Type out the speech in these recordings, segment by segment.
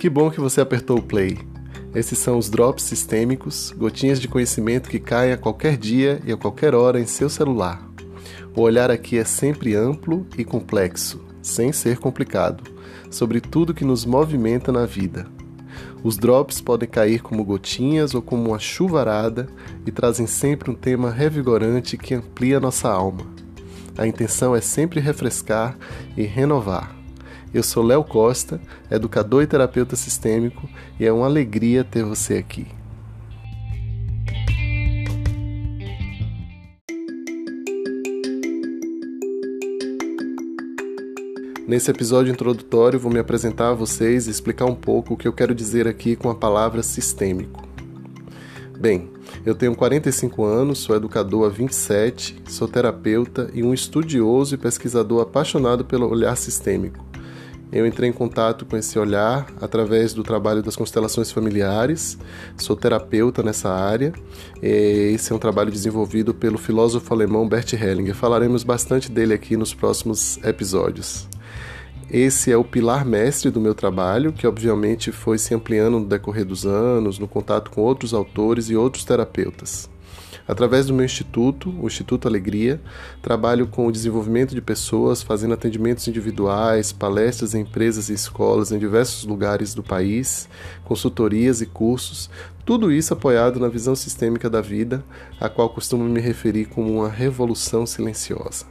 Que bom que você apertou o play. Esses são os drops sistêmicos, gotinhas de conhecimento que caem a qualquer dia e a qualquer hora em seu celular. O olhar aqui é sempre amplo e complexo, sem ser complicado, sobre tudo que nos movimenta na vida. Os drops podem cair como gotinhas ou como uma chuvarada e trazem sempre um tema revigorante que amplia nossa alma. A intenção é sempre refrescar e renovar. Eu sou Léo Costa, educador e terapeuta sistêmico, e é uma alegria ter você aqui. Nesse episódio introdutório, vou me apresentar a vocês e explicar um pouco o que eu quero dizer aqui com a palavra sistêmico. Bem, eu tenho 45 anos, sou educador há 27, sou terapeuta e um estudioso e pesquisador apaixonado pelo olhar sistêmico. Eu entrei em contato com esse olhar através do trabalho das constelações familiares. Sou terapeuta nessa área. Esse é um trabalho desenvolvido pelo filósofo alemão Bert Hellinger. Falaremos bastante dele aqui nos próximos episódios. Esse é o pilar mestre do meu trabalho, que obviamente foi se ampliando no decorrer dos anos, no contato com outros autores e outros terapeutas. Através do meu instituto, o Instituto Alegria, trabalho com o desenvolvimento de pessoas, fazendo atendimentos individuais, palestras em empresas e escolas em diversos lugares do país, consultorias e cursos, tudo isso apoiado na visão sistêmica da vida, a qual costumo me referir como uma revolução silenciosa.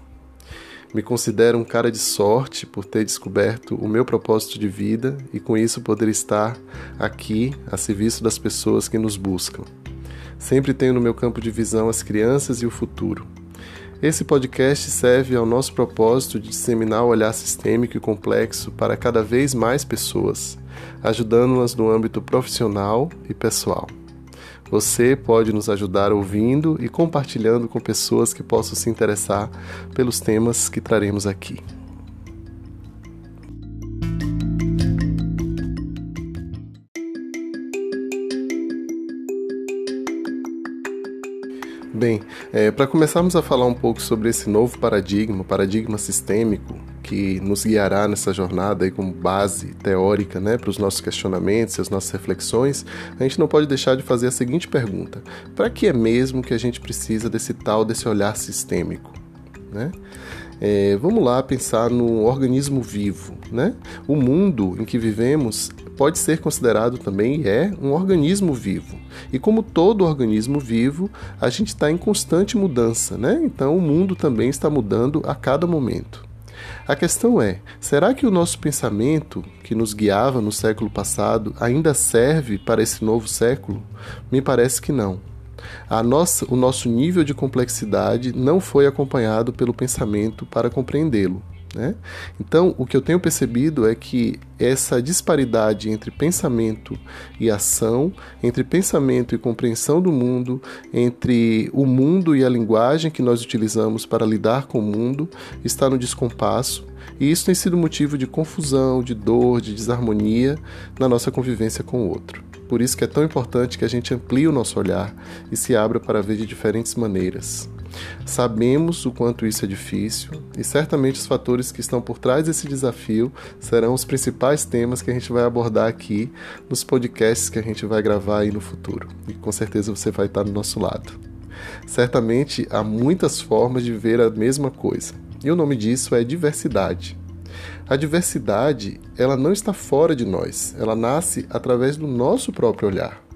Me considero um cara de sorte por ter descoberto o meu propósito de vida e com isso poder estar aqui a serviço das pessoas que nos buscam. Sempre tenho no meu campo de visão as crianças e o futuro. Esse podcast serve ao nosso propósito de disseminar o olhar sistêmico e complexo para cada vez mais pessoas, ajudando-nas no âmbito profissional e pessoal. Você pode nos ajudar ouvindo e compartilhando com pessoas que possam se interessar pelos temas que traremos aqui. Bem, é, para começarmos a falar um pouco sobre esse novo paradigma, paradigma sistêmico, que nos guiará nessa jornada aí como base teórica né, para os nossos questionamentos e as nossas reflexões, a gente não pode deixar de fazer a seguinte pergunta: para que é mesmo que a gente precisa desse tal, desse olhar sistêmico? Né? É, vamos lá pensar no organismo vivo. Né? O mundo em que vivemos pode ser considerado também é um organismo vivo. E como todo organismo vivo, a gente está em constante mudança, né? Então o mundo também está mudando a cada momento. A questão é: será que o nosso pensamento, que nos guiava no século passado, ainda serve para esse novo século? Me parece que não. A nossa, o nosso nível de complexidade não foi acompanhado pelo pensamento para compreendê-lo. Né? Então, o que eu tenho percebido é que essa disparidade entre pensamento e ação, entre pensamento e compreensão do mundo, entre o mundo e a linguagem que nós utilizamos para lidar com o mundo, está no descompasso, e isso tem sido motivo de confusão, de dor, de desarmonia na nossa convivência com o outro. Por isso que é tão importante que a gente amplie o nosso olhar e se abra para ver de diferentes maneiras. Sabemos o quanto isso é difícil e certamente os fatores que estão por trás desse desafio serão os principais temas que a gente vai abordar aqui nos podcasts que a gente vai gravar aí no futuro. E com certeza você vai estar do nosso lado. Certamente há muitas formas de ver a mesma coisa, e o nome disso é diversidade. A diversidade, ela não está fora de nós, ela nasce através do nosso próprio olhar.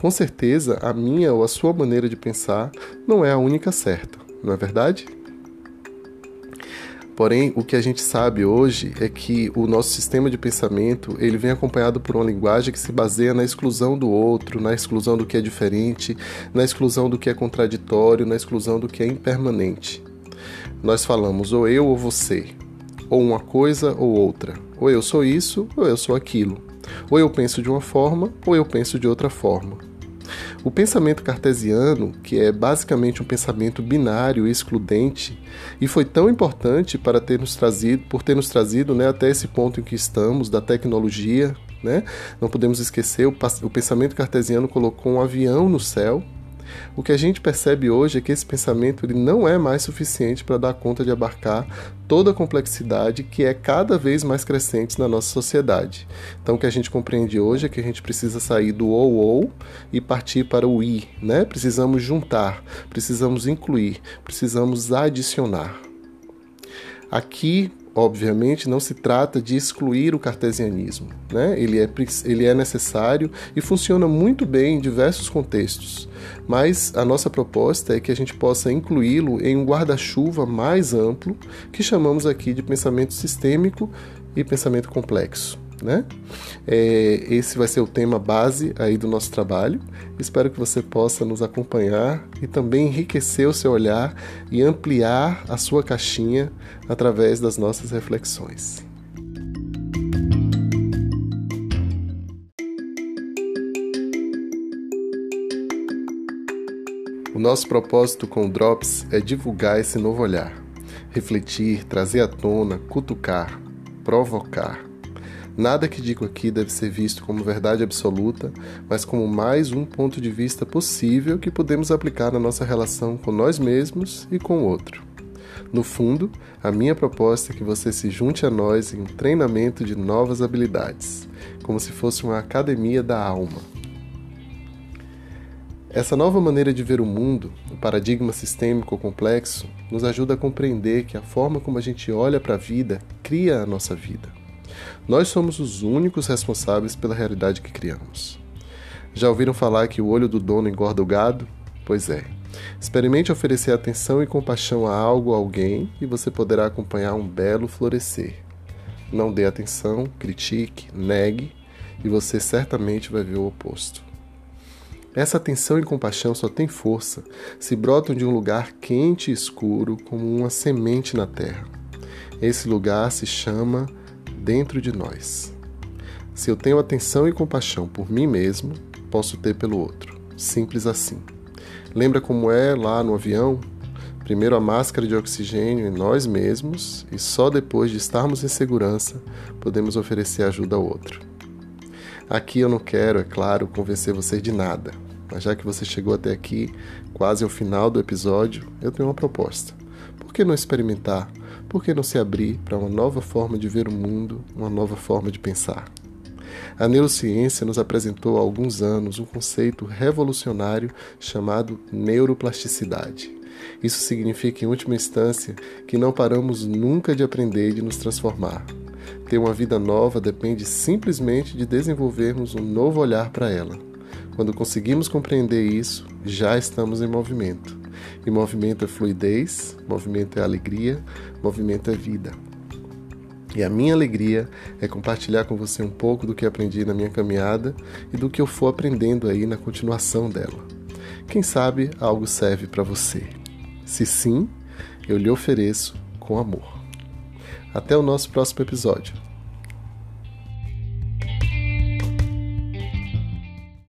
Com certeza, a minha ou a sua maneira de pensar não é a única certa, não é verdade? Porém, o que a gente sabe hoje é que o nosso sistema de pensamento ele vem acompanhado por uma linguagem que se baseia na exclusão do outro, na exclusão do que é diferente, na exclusão do que é contraditório, na exclusão do que é impermanente. Nós falamos ou eu ou você, ou uma coisa ou outra, ou eu sou isso ou eu sou aquilo, ou eu penso de uma forma ou eu penso de outra forma. O pensamento cartesiano, que é basicamente um pensamento binário e excludente, e foi tão importante para ter nos trazido, por ter nos trazido né, até esse ponto em que estamos, da tecnologia, né? Não podemos esquecer, o, o pensamento cartesiano colocou um avião no céu, O que a gente percebe hoje é que esse pensamento ele não é mais suficiente para dar conta de abarcar toda a complexidade que é cada vez mais crescente na nossa sociedade. Então, o que a gente compreende hoje é que a gente precisa sair do ou ou e partir para o i, né? Precisamos juntar, precisamos incluir, precisamos adicionar. Aqui, obviamente, não se trata de excluir o cartesianismo. Né? Ele, é, ele é necessário e funciona muito bem em diversos contextos, mas a nossa proposta é que a gente possa incluí-lo em um guarda-chuva mais amplo, que chamamos aqui de pensamento sistêmico e pensamento complexo. Né? É, esse vai ser o tema base aí do nosso trabalho. Espero que você possa nos acompanhar e também enriquecer o seu olhar e ampliar a sua caixinha através das nossas reflexões. O nosso propósito com o Drops é divulgar esse novo olhar, refletir, trazer à tona, cutucar, provocar Nada que digo aqui deve ser visto como verdade absoluta, mas como mais um ponto de vista possível que podemos aplicar na nossa relação com nós mesmos e com o outro. No fundo, a minha proposta é que você se junte a nós em um treinamento de novas habilidades, como se fosse uma academia da alma. Essa nova maneira de ver o mundo, o paradigma sistêmico complexo, nos ajuda a compreender que a forma como a gente olha para a vida cria a nossa vida. Nós somos os únicos responsáveis pela realidade que criamos. Já ouviram falar que o olho do dono engorda o gado? Pois é. Experimente oferecer atenção e compaixão a algo ou alguém e você poderá acompanhar um belo florescer. Não dê atenção, critique, negue e você certamente vai ver o oposto. Essa atenção e compaixão só tem força se brotam de um lugar quente e escuro como uma semente na terra. Esse lugar se chama dentro de nós. Se eu tenho atenção e compaixão por mim mesmo, posso ter pelo outro. Simples assim. Lembra como é lá no avião? Primeiro a máscara de oxigênio em nós mesmos e só depois de estarmos em segurança podemos oferecer ajuda ao outro. Aqui eu não quero, é claro, convencer você de nada, mas já que você chegou até aqui, quase ao final do episódio, eu tenho uma proposta. Por que não experimentar por que não se abrir para uma nova forma de ver o mundo, uma nova forma de pensar? A neurociência nos apresentou há alguns anos um conceito revolucionário chamado neuroplasticidade. Isso significa, em última instância, que não paramos nunca de aprender e de nos transformar. Ter uma vida nova depende simplesmente de desenvolvermos um novo olhar para ela. Quando conseguimos compreender isso, já estamos em movimento. E movimento é fluidez, movimento é alegria, movimento é vida. E a minha alegria é compartilhar com você um pouco do que aprendi na minha caminhada e do que eu for aprendendo aí na continuação dela. Quem sabe algo serve para você. Se sim, eu lhe ofereço com amor. Até o nosso próximo episódio.